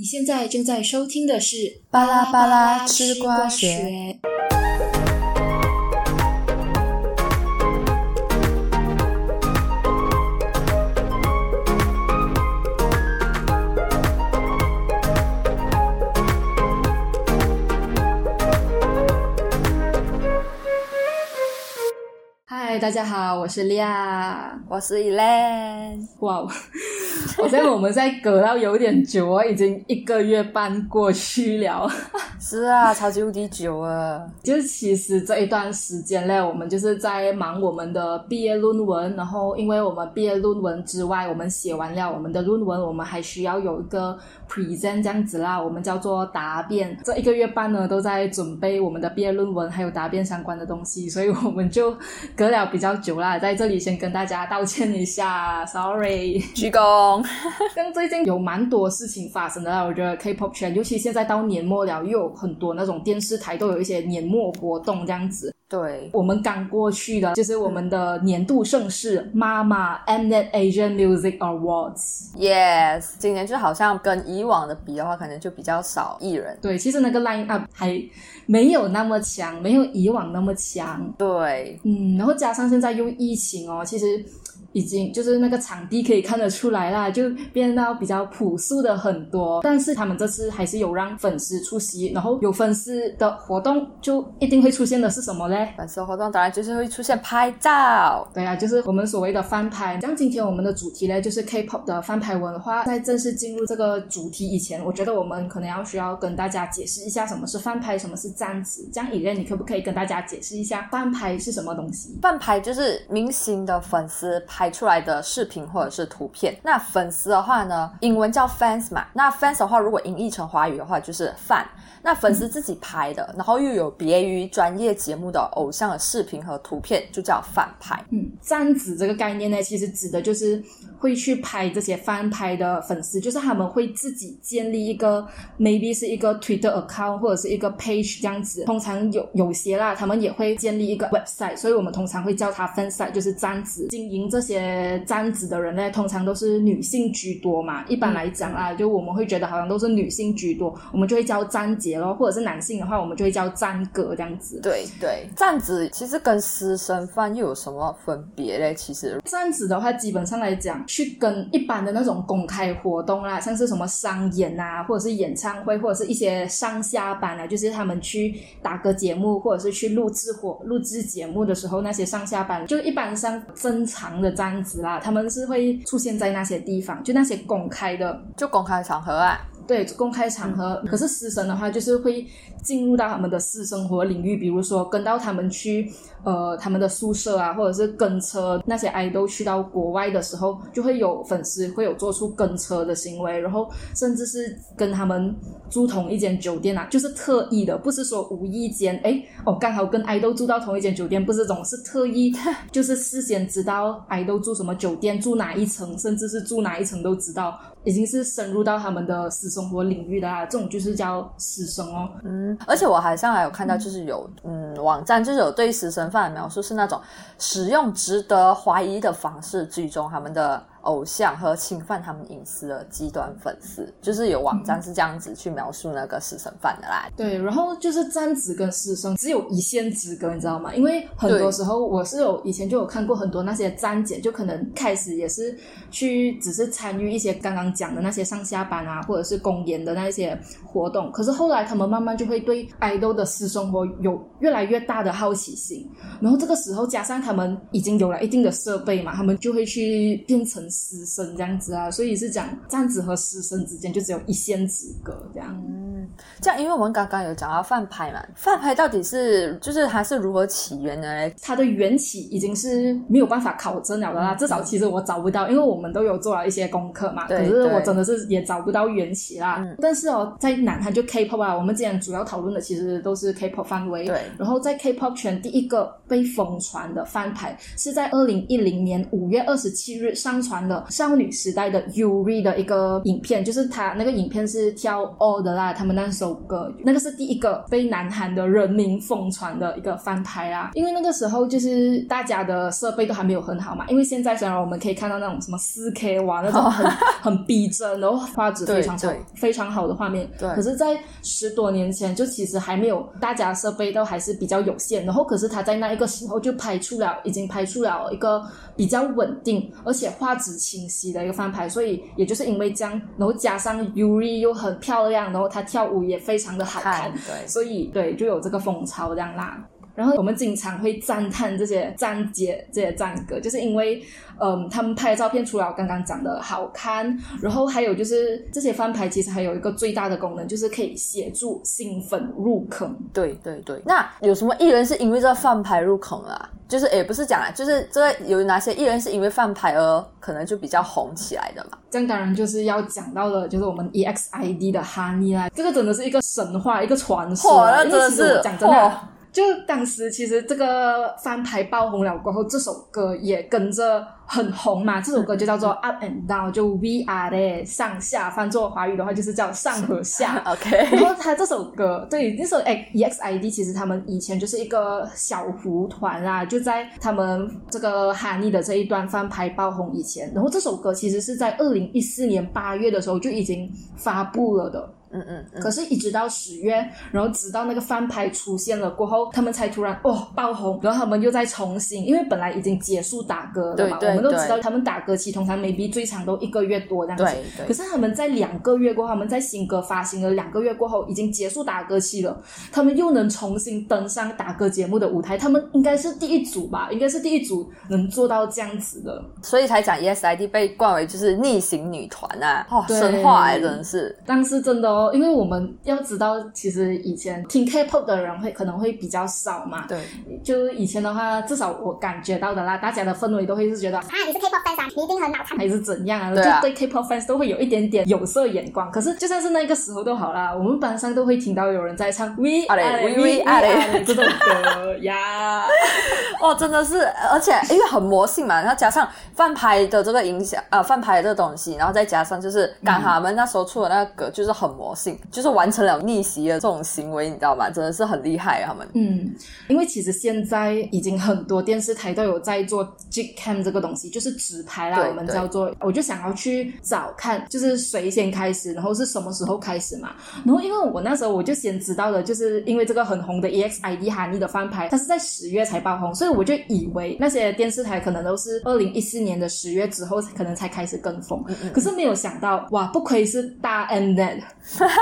你现在正在收听的是《巴拉巴拉吃瓜学》。嗨，大家好，我是莉亚。我是 Elaine，哇，我觉得我们在隔到有点久啊，已经一个月半过去了。是啊，超级无敌久啊！就是其实这一段时间嘞，我们就是在忙我们的毕业论文，然后因为我们毕业论文之外，我们写完了我们的论文，我们还需要有一个 present 这样子啦，我们叫做答辩。这一个月半呢，都在准备我们的毕业论文还有答辩相关的东西，所以我们就隔了比较久啦，在这里先跟大家道歉一下，sorry。鞠躬。但最近有蛮多事情发生的啦，我觉得 K-pop 圈，尤其现在到年末了，又有很多那种电视台都有一些年末活动这样子。对，我们刚过去的就是我们的年度盛事妈妈 Mnet Asian Music Awards。Yes，今年就好像跟以往的比的话，可能就比较少艺人。对，其实那个 line up 还没有那么强，没有以往那么强。对，嗯，然后加上现在又疫情哦，其实已经就是那个场地可以看得出来啦，就变到比较朴素的很多。但是他们这次还是有让粉丝出席，然后有粉丝的活动就一定会出现的是什么嘞？粉丝活动当然就是会出现拍照。对啊，就是我们所谓的翻拍。像今天我们的主题呢，就是 K-pop 的翻拍文化。在正式进入这个主题以前，我觉得我们可能要需要跟大家解释一下什么是翻拍，什么是站子。这样，以任你可不可以跟大家解释一下翻拍是什么东西？翻拍就是明星的粉丝拍拍出来的视频或者是图片。那粉丝的话呢，英文叫 fans 嘛。那 fans 的话，如果音译成华语的话，就是 fan。那粉丝自己拍的，然后又有别于专业节目的偶像的视频和图片，就叫翻拍。嗯，站子这个概念呢，其实指的就是会去拍这些翻拍的粉丝，就是他们会自己建立一个 maybe 是一个 Twitter account 或者是一个 page 这样子。通常有有些啦，他们也会建立一个 website，所以我们通常会叫它 fan site，就是站子。经营这些站子的人呢，通常都是女性居多嘛。一般来讲啊，就我们会觉得好像都是女性居多，我们就会叫站姐咯，或者是男性的话，我们就会叫站哥这样子。对对，站子其实跟私生饭又有什么分别嘞？其实这样子的话，基本上来讲，去跟一般的那种公开活动啦，像是什么商演啊，或者是演唱会，或者是一些上下班啊，就是他们去打歌节目，或者是去录制或录制节目的时候，那些上下班，就一般上正常的这样子啦，他们是会出现在那些地方，就那些公开的。就公开场合啊。对公开场合，可是私生的话，就是会进入到他们的私生活领域，比如说跟到他们去呃他们的宿舍啊，或者是跟车那些爱豆去到国外的时候，就会有粉丝会有做出跟车的行为，然后甚至是跟他们住同一间酒店啊，就是特意的，不是说无意间哎哦刚好跟爱豆住到同一间酒店，不是这种，是特意 就是事先知道爱豆住什么酒店，住哪一层，甚至是住哪一层都知道，已经是深入到他们的私生生活领域的啊，这种就是叫死生哦。嗯，而且我还上还有看到，就是有嗯网站就是有对死生犯的描述是那种使用值得怀疑的方式追踪他们的偶像和侵犯他们隐私的极端粉丝，就是有网站是这样子去描述那个私生饭的啦。对，然后就是站子跟师生只有一线之隔，你知道吗？因为很多时候我是有以前就有看过很多那些站姐，就可能开始也是去只是参与一些刚刚讲的那些上下班啊，或者是公演的那些活动，可是后来他们慢慢就会对爱豆的私生活有越来越大的好奇心，然后这个时候加上他们已经有了一定的设备嘛，他们就会去变成私生这样子啊，所以是讲站子和师生之间就只有一线之隔这样。嗯，这样因为我们刚刚有讲到饭牌嘛，饭牌到底是就是它是如何起源的嘞？它的缘起已经是没有办法考证了的啦，至少其实我找不到，因为我们都有做了一些功课嘛，可是我真的是也找不到缘起啦。嗯但是哦，在南韩就 K-pop 啊，我们今天主要讨论的其实都是 K-pop 范围。对然后在 K-pop 圈第一个被疯传的翻牌是在二零一零年五月二十七日上传的少女时代的 Yuri 的一个影片，就是他那个影片是跳 All 的啦，他们那首歌，那个是第一个被南韩的人民疯传的一个翻拍啊。因为那个时候就是大家的设备都还没有很好嘛。因为现在虽然我们可以看到那种什么四 K 哇，那种 很很逼真，然后画质非常好、非常好的画面。对。可是，在十多年前，就其实还没有，大家设备都还是比较有限。然后，可是他在那一个时候就拍出了，已经拍出了一个比较稳定而且画质清晰的一个翻拍。所以，也就是因为这样，然后加上 Yuri 又很漂亮，然后她跳舞也非常的好看，对，所以对，就有这个风潮这样啦。然后我们经常会赞叹这些站姐、这些站哥，就是因为，嗯，他们拍的照片除了我刚刚讲的好看，然后还有就是这些翻拍其实还有一个最大的功能，就是可以协助新粉入坑。对对对。那有什么艺人是因为这个翻拍入坑啊？就是也不是讲啊，就是这有哪些艺人是因为翻牌而可能就比较红起来的嘛？这样当然就是要讲到的，就是我们 EXID 的哈尼啦，这个真的是一个神话，一个传说。那真的是讲真的。就当时其实这个翻牌爆红了过后，这首歌也跟着很红嘛。这首歌就叫做 Up and Down，就 we are 的上下翻作华语的话就是叫上和下。OK。然后他这首歌，对那首 E X I D，其实他们以前就是一个小胡团啊，就在他们这个哈尼的这一段翻拍爆红以前。然后这首歌其实是在二零一四年八月的时候就已经发布了的。嗯嗯，可是，一直到十月，然后直到那个翻拍出现了过后，他们才突然哦爆红，然后他们又再重新，因为本来已经结束打歌了嘛，我们都知道他们打歌期通常 maybe 最长都一个月多这样子，对对。可是他们在两个月过后，他们在新歌发行了两个月过后，已经结束打歌期了，他们又能重新登上打歌节目的舞台，他们应该是第一组吧，应该是第一组能做到这样子的，所以才讲 ESID 被冠为就是逆行女团啊，哦，神话哎，真的是，但是真的哦，因为我们。要知道，其实以前听 K-pop 的人会可能会比较少嘛。对，就以前的话，至少我感觉到的啦，大家的氛围都会是觉得啊，你是 K-pop fans 啊，你一定很脑残，还是怎样啊？就对 K-pop fans 都会有一点点有色眼光。可是就算是那个时候都好啦，我们班上都会听到有人在唱 We Are We Are 这种歌呀。哦，真的是，而且因为很魔性嘛，然后加上饭拍的这个影响，呃，饭拍的这个东西，然后再加上就是刚好他们那时候出的那个歌就是很魔性，就是完成了逆袭的这种行为，你知道吗？真的是很厉害啊，他们。嗯，因为其实现在已经很多电视台都有在做 J Cam 这个东西，就是直拍啦，我们叫做。我就想要去找看，就是谁先开始，然后是什么时候开始嘛？然后因为我那时候我就先知道了，就是因为这个很红的 EXID 哈尼的翻拍，它是在十月才爆红，所以我就以为那些电视台可能都是二零一四年的十月之后可能才开始跟风，可是没有想到，哇，不愧是大 N Net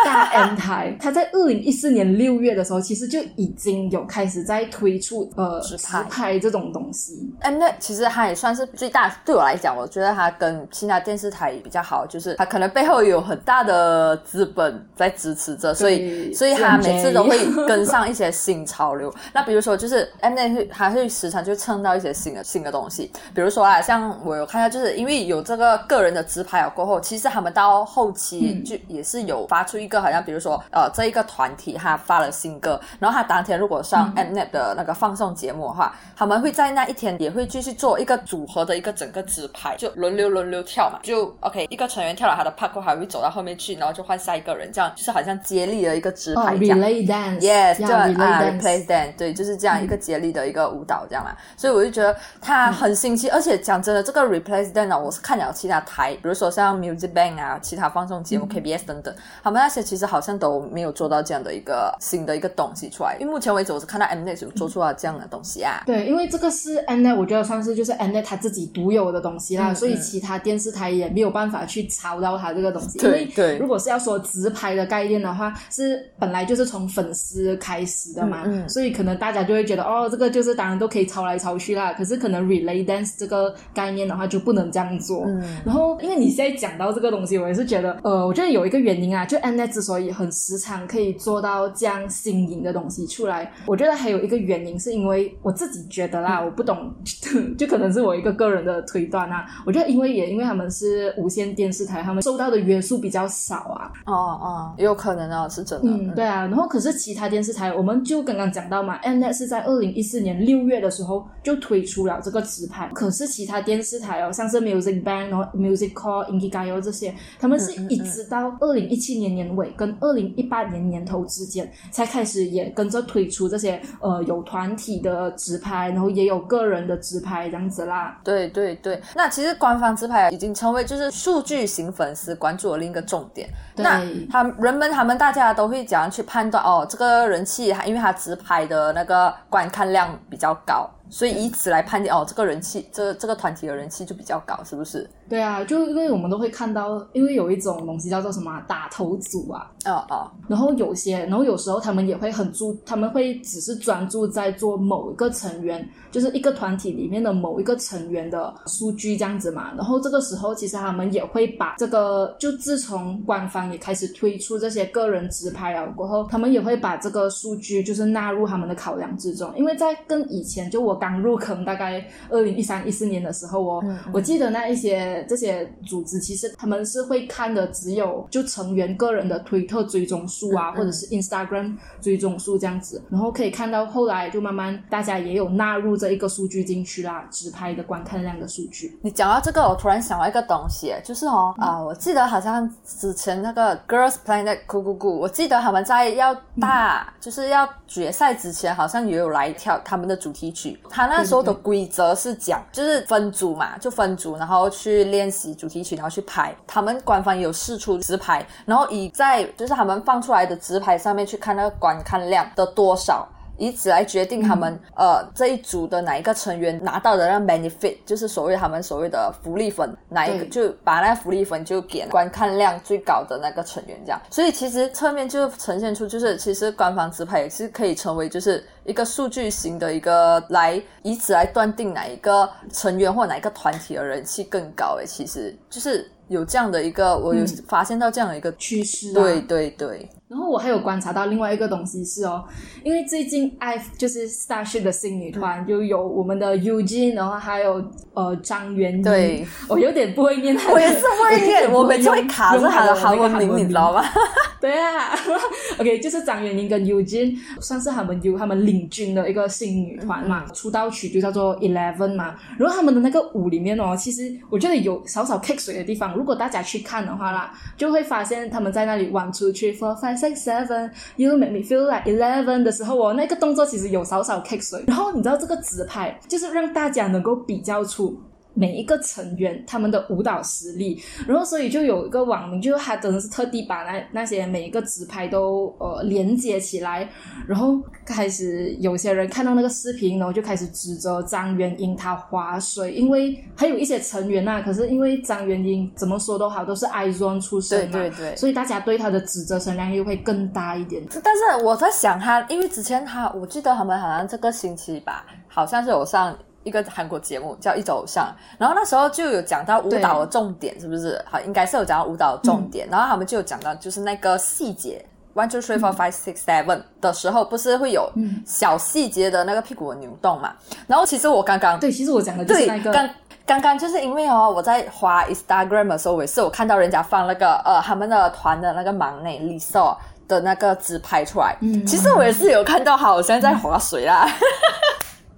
大 N 台，他在二零一四年六月的时候，其实就已经有开始在推出呃直拍这种东西。N Net 其实它也算是最大，对我来讲，我觉得它跟其他电视台比较好，就是它可能背后有很大的资本在支持着，所以所以它每次都会跟上一些新潮流。那比如说就是 M Net 会还会时常就蹭到一些新的新的东西，比如说啊，像我有看到，就是因为有这个个人的直拍了过后，其实他们到后期就也是有发出一个好像，比如说呃，这一个团体他发了新歌，然后他当天如果上 Mnet 的那个放送节目的话，他们会在那一天也会继续做一个组合的一个整个直拍，就轮流轮流跳嘛，就 OK 一个成员跳了他的 part 还会走到后面去，然后就换下一个人，这样就是好像接力的一个直拍这样。Relay。Yes，就啊，replace dance，对，就是这样一个接力的一个舞蹈这样嘛，所以我就觉得它很新奇，而且讲真的，这个 replace dance 我是看了其他台，比如说像 Music Bank 啊，其他放送节目 KBS 等等，他们那些其实好像都没有做到这样的一个新的一个东西出来。因为目前为止，我是看到 Mnet 有做出了这样的东西啊。对，因为这个是 Mnet，我觉得算是就是 Mnet 他自己独有的东西啦，所以其他电视台也没有办法去抄到他这个东西。对对。如果是要说直拍的概念的话，是本来就是从粉丝开始的嘛，所以可能大家就会觉得哦，这个就是当然都可以抄来抄去啦。可是可能 relay dance 这个概念的话就不能这样做。然后因为你现在讲到这个东西，我也是觉得呃，我觉得有一个原因啊，就 Mnet 之所以很时常可以做到这样新颖的东西出来，我觉得还有一个原因是因为我自己觉得啦，我不懂，就可能是我一个个人的推断啊。我觉得因为也因为他们是无线电视台，他们受到的约束比较少啊。哦哦，也有可能啊，是真的。嗯，对啊。然后可是其他电视台，我们就刚刚讲到嘛，Mnet 是在二零一四年六月的时候就推出了这个直拍，可是其他电视台哦，像是 Music Bank、然后 Music Core、i n k i g a y o 这些，他们是一直到二零一七年年尾跟二零一八年年头之间，才开始也跟着推出这些呃有团体的直拍，然后也有个人的直拍这样子啦。对对对，那其实官方直拍已经成为就是数据型粉丝关注的另一个重点。那他人们他们大家都会怎样去判断哦？这个人气，因为他直拍的那个观看量比较高，所以以此来判定哦，这个人气，这这个团体的人气就比较高，是不是？对啊，就因为我们都会看到，因为有一种东西叫做什么啊打头组啊，哦哦，然后有些，然后有时候他们也会很注，他们会只是专注在做某一个成员，就是一个团体里面的某一个成员的数据这样子嘛。然后这个时候，其实他们也会把这个，就自从官方也开始推出这些个人直拍了过后，他们也会把这个数据就是纳入他们的考量之中。因为在跟以前，就我刚入坑大概二零一三一四年的时候哦，我记得那一些这些组织，其实他们是会看的只有就成员个人的推特追踪数啊，或者是 Instagram 追踪数这样子，然后可以看到后来就慢慢大家也有纳入这一个数据进去啦，直拍的观看量的数据。你讲到这个，我突然想到一个东西，就是哦啊、我记得好像之前那个 Girls Planet 酷酷酷，我记得他们在要大、就是要决赛之前，好像也有来跳他们的主题曲。他那时候的规则是讲，就是分组嘛，就分组，然后去练习主题曲，然后去拍。他们官方也有试出直拍，然后以在就是他们放出来的直拍上面去看那个观看量的多少。以此来决定他们、呃这一组的哪一个成员拿到的那 benefit，就是所谓他们所谓的福利粉，哪一个就把那福利粉就给观看量最高的那个成员这样。所以其实侧面就呈现出，就是其实官方直拍也是可以成为就是一个数据型的一个来以此来断定哪一个成员或哪一个团体的人气更高。诶，其实就是有这样的一个，我有嗯发现到这样的一个。趋势、啊，对对对，然后我还有观察到另外一个东西是哦，因为最近 IVE 就是 Starship 的新女团，就有我们的 Eugene，然后还有呃张元英，对，我有点不会念我也是会念，我每次会卡着他的韩文那个名，你知道吗？对啊，OK，就是张元英跟 Eugene 算是他们 U 他们领军的一个新女团嘛，出道曲就叫做 Eleven 嘛。然后他们的那个舞里面哦，其实我觉得有少少 kick 水的地方。如果大家去看的话啦，就会发现他们在那里玩出去 four five six seven you make me feel like eleven 的时候哦，那个动作其实有少少 kick 水。然后你知道这个直拍就是让大家能够比较出每一个成员他们的舞蹈实力，然后所以就有一个网名，就是他真的是特地把那那些每一个直拍都呃连接起来，然后开始有些人看到那个视频，然后就开始指责张元英她划水，因为还有一些成员呐、可是因为张元英怎么说都好，都是 IZONE 出身嘛，对对对。所以大家对他的指责声量又会更大一点。但是我在想他，因为之前他，我记得他们好像这个星期吧，好像是有上一个韩国节目叫《一走偶像》，然后那时候就有讲到舞蹈的重点，是不是？好，应该是有讲到舞蹈的重点，然后他们就有讲到就是那个细节。One two three four five six seven 的时候，不是会有小细节的那个屁股的扭动嘛？然后其实我刚刚对，其实我讲的就是对那个，刚刚刚就是因为哦，我在滑 Instagram 的时候，我也是我看到人家放那个呃他们的团的那个忙内 Lisa 的那个自拍出来。嗯，其实我也是有看到，好像在划水啦。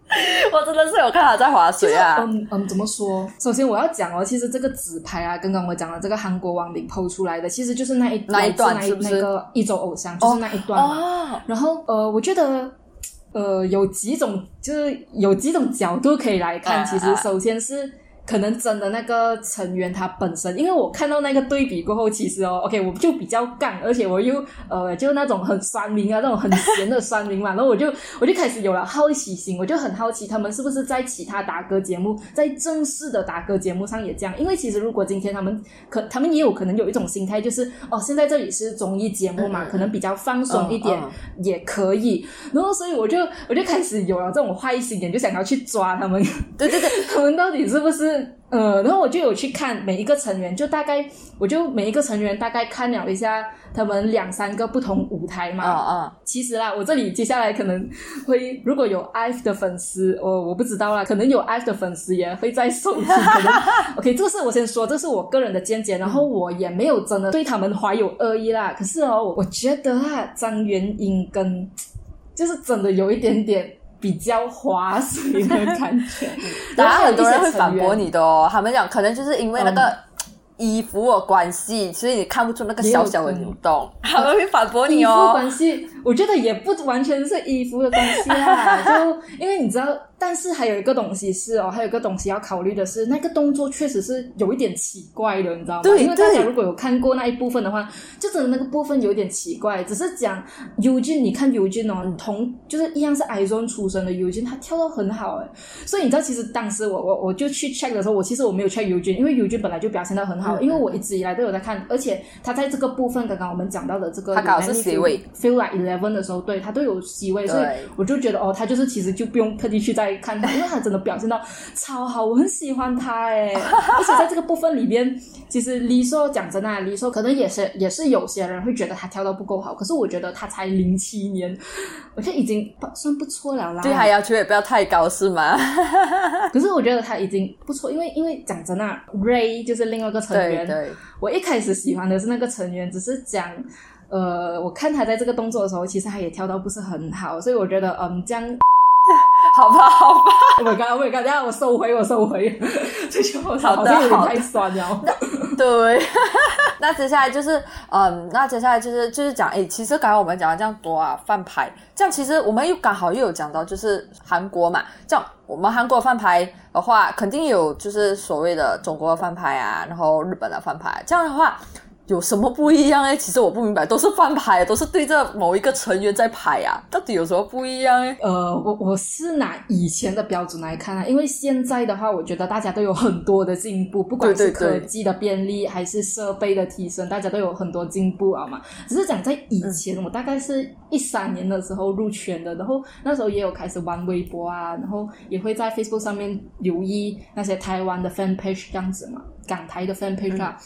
我真的是有看他在划水啊。嗯嗯，怎么说？首先我要讲哦，其实这个纸牌啊，刚刚我讲的这个韩国网民抛出来的，其实就是那一那一段是不是那一那个一周偶像，就是那一段嘛。哦，然后呃，我觉得呃有几种，就是有几种角度可以来看。啊其实啊首先是。可能真的那个成员他本身，因为我看到那个对比过后，其实哦，OK，我就比较杠，而且我又呃，就那种很酸民啊，那种很咸的酸民嘛，然后我就我就开始有了好奇心，我就很好奇他们是不是在其他打歌节目，在正式的打歌节目上也这样，因为其实如果今天他们可他们也有可能有一种心态，就是哦，现在这里是综艺节目嘛，可能比较放松一点、嗯也可以，然后所以我就我就开始有了这种坏心眼，就想要去抓他们。对对对，他们到底是不是呃？然后我就有去看每一个成员，就大概我就每一个成员大概看了一下他们两三个不同舞台嘛。嗯嗯，其实啦，我这里接下来可能会，如果有 IVE 的粉丝，我我不知道啦，可能有 IVE 的粉丝也会在收听。可能 OK，这个是我先说，这是我个人的见解，然后我也没有真的对他们怀有恶意啦。可是哦，我我觉得啊，张元英跟就是真的有一点点比较花心的感觉。当然很多人会反驳你。的哦，他们讲可能就是因为那个。衣服的关系，所以你看不出那个小小的扭动。他们会反驳你衣服哦。关系，我觉得也不完全是衣服的东西啦，就因为你知道，但是还有一个东西是哦，还有一个东西要考虑的是，那个动作确实是有一点奇怪的，你知道吗？对因为大家如果有看过那一部分的话，就真的那个部分有点奇怪，只是讲 Eugene，你看 Eugene 哦，同就是一样是 Izone 出身的 Eugene，他跳的很好诶，所以你知道，其实当时我我我就去 check 的时候，我其实我没有 check Eugene，因为 Eugene 本来就表现的很好，嗯。因为我一直以来都有在看，而且他在这个部分，刚刚我们讲到的这个他刚好是 C 位 feel like eleven 的时候，对他都有 C 位，所以我就觉得哦，他就是其实就不用特地去再看他，因为他真的表现到超好，我很喜欢他哎。而且在这个部分里边，其实李硕讲真的，李硕可能也是也是有些人会觉得他跳的不够好，可是我觉得他才零七年，我觉得已经算不错了啦。对他要求也不要太高，是吗？可是我觉得他已经不错，因为因为讲真的，Ray 就是另外一个成员，对对，我一开始喜欢的是那个成员，只是讲，呃，我看他在这个动作的时候，其实他也跳到不是很好，所以我觉得，嗯，这样，好吧，好吧。我刚刚，我刚刚，我收回，我收回，这句话好的好太酸了。对，那接下来就是，嗯，那接下来就是就是讲，诶，其实刚刚我们讲了这样多啊，饭牌，这样其实我们又刚好又有讲到，就是韩国嘛，这样我们韩国饭牌的话，肯定有就是所谓的中国的饭牌啊，然后日本的饭牌，这样的话。有什么不一样呢？其实我不明白，都是翻牌，都是对着某一个成员在拍啊，到底有什么不一样呢？呃，我我是拿以前的标准来看啊，因为现在的话，我觉得大家都有很多的进步，不管是科技的便利还是设备的提升，大家都有很多进步啊嘛。只是讲在以前，我大概是一三年的时候入圈的，然后那时候也有开始玩微博啊，然后也会在 Facebook 上面留意那些台湾的 fan page 这样子嘛，港台的 fan page 啊。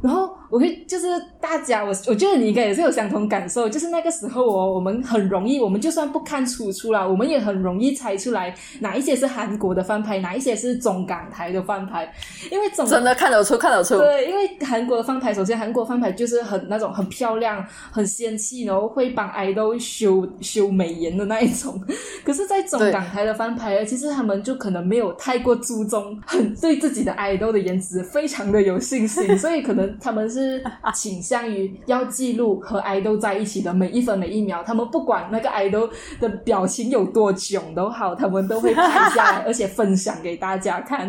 然后我会就是大家，我我觉得你应该也是有相同感受，就是那个时候哦，我们很容易，我们就算不看出处啦，我们也很容易猜出来哪一些是韩国的翻拍，哪一些是中港台的翻拍，因为总真的看得出，看得出。对，因为韩国的翻拍，首先韩国翻拍就是很那种很漂亮、很仙气，然后会帮 idol 修修美颜的那一种。可是，在中港台的翻拍，其实他们就可能没有太过注重，很对自己的 idol 的颜值非常的有信心，所以可能他们是倾向于要记录和 idol 在一起的每一分每一秒，他们不管那个 idol 的表情有多囧都好，他们都会拍下来，而且分享给大家看。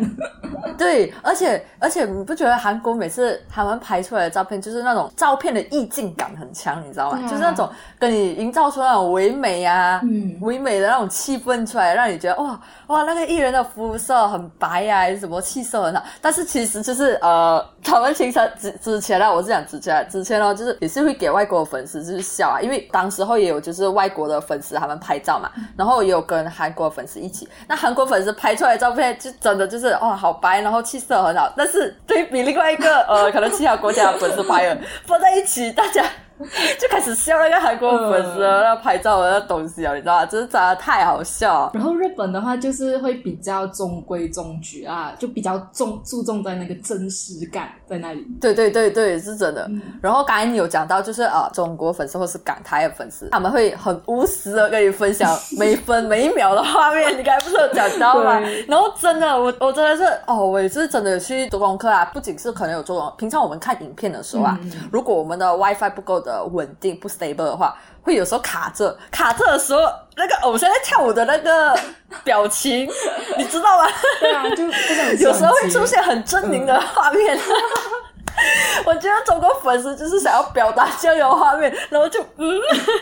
对，而且而且你不觉得韩国每次他们拍出来的照片，就是那种照片的意境感很强，你知道吗？就是那种跟你营造出那种唯美啊，嗯唯美的那种气氛出来，让你觉得哇哇那个艺人的肤色很白呀、还是什么气色很好。但是其实就是呃，他们平常之之前呢，我是讲之前之前呢，就是也是会给外国的粉丝就是笑啊，因为当时候也有就是外国的粉丝他们拍照嘛，然后也有跟韩国粉丝一起，那韩国粉丝拍出来的照片就真的就是哇好白，然后气色很好，但是对比另外一个呃可能其他国家的粉丝拍的放在一起，大家。就开始笑那个韩国粉丝的那拍照的那东西啊，你知道吗？真是真的太好笑了。然后日本的话就是会比较中规中矩啊，就比较重注重在那个真实感在那里。对对对对，是真的。然后刚才你有讲到，就是啊，中国粉丝或是港台的粉丝，他们会很无私的跟你分享每分每一秒的画面。你刚才不是有讲到吗？然后真的，我我真的是哦，我也是真的有去做功课啊。不仅是可能有做功，平常我们看影片的时候啊，如果我们的 WiFi 不够的稳定不 stable 的话，会有时候卡着，卡着的时候，那个偶像在跳舞的那个 表情，你知道吗？对啊，就 有时候会出现很狰狞的画面。我觉得中国粉丝就是想要表达这样的画面，然后就嗯，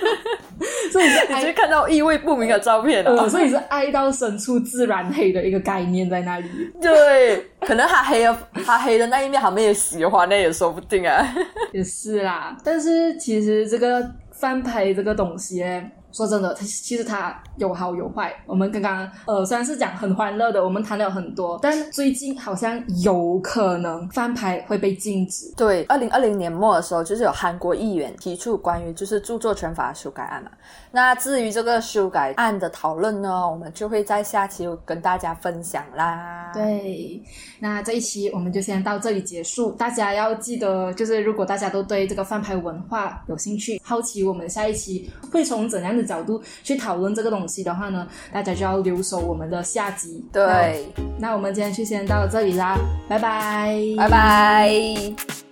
所以是 你就爱，看到意味不明的照片啊。呃，所以是爱到深处自然黑的一个概念在那里。对，可能他黑的他黑的那一面，他们也喜欢，那也说不定啊。也是啦，但是其实这个翻拍这个东西呢，说真的，它其实它有好有坏。我们刚刚呃虽然是讲很欢乐的，我们谈了很多，但最近好像有可能翻拍会被禁止。对，二零二零年末的时候，就是有韩国议员提出关于就是著作权法修改案嘛。那至于这个修改案的讨论呢，我们就会在下期跟大家分享啦。对，那这一期我们就先到这里结束。大家要记得，就是如果大家都对这个翻拍文化有兴趣，好奇我们下一期会从怎样的的角度去讨论这个东西的话呢，大家就要留守我们的下集。对，那我们今天就先到这里啦，拜拜，拜拜。